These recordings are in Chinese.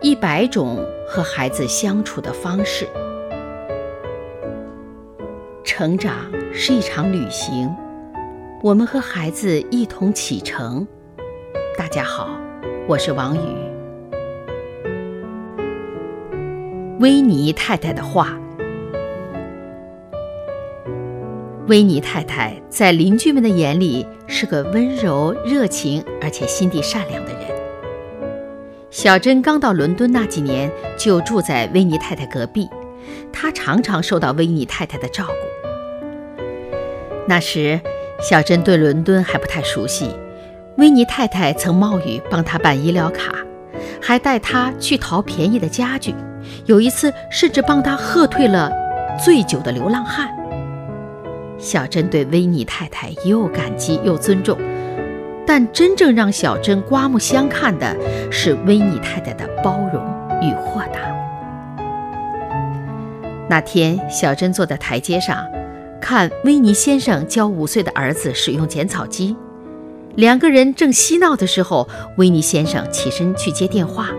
一百种和孩子相处的方式。成长是一场旅行，我们和孩子一同启程。大家好，我是王宇。维尼太太的话。维尼太太在邻居们的眼里是个温柔、热情而且心地善良的人。小珍刚到伦敦那几年，就住在维尼太太隔壁，她常常受到维尼太太的照顾。那时，小珍对伦敦还不太熟悉，维尼太太曾冒雨帮她办医疗卡，还带她去淘便宜的家具，有一次甚至帮她喝退了醉酒的流浪汉。小珍对维尼太太又感激又尊重。但真正让小珍刮目相看的是维尼太太的包容与豁达。那天，小珍坐在台阶上，看维尼先生教五岁的儿子使用剪草机。两个人正嬉闹的时候，维尼先生起身去接电话。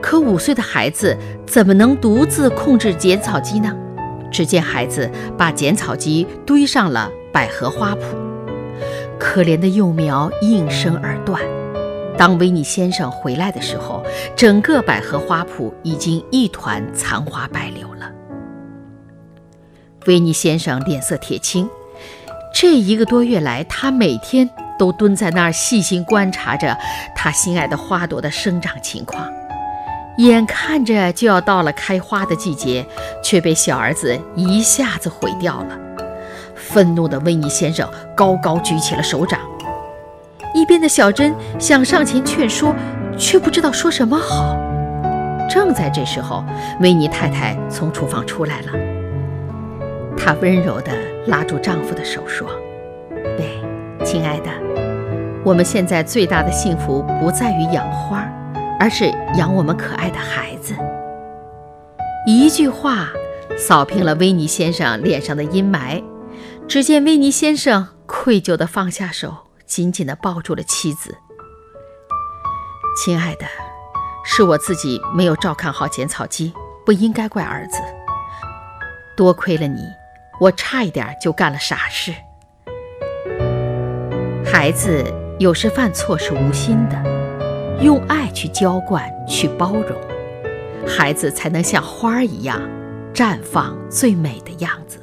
可五岁的孩子怎么能独自控制剪草机呢？只见孩子把剪草机堆上了百合花圃。可怜的幼苗应声而断。当维尼先生回来的时候，整个百合花圃已经一团残花败柳了。维尼先生脸色铁青。这一个多月来，他每天都蹲在那儿细心观察着他心爱的花朵的生长情况。眼看着就要到了开花的季节，却被小儿子一下子毁掉了。愤怒的维尼先生高高举起了手掌，一边的小珍想上前劝说，却不知道说什么好。正在这时候，维尼太太从厨房出来了，她温柔地拉住丈夫的手说：“喂，亲爱的，我们现在最大的幸福不在于养花，而是养我们可爱的孩子。”一句话扫平了威尼先生脸上的阴霾。只见威尼先生愧疚地放下手，紧紧地抱住了妻子。亲爱的，是我自己没有照看好剪草机，不应该怪儿子。多亏了你，我差一点就干了傻事。孩子有时犯错是无心的，用爱去浇灌、去包容，孩子才能像花儿一样绽放最美的样子。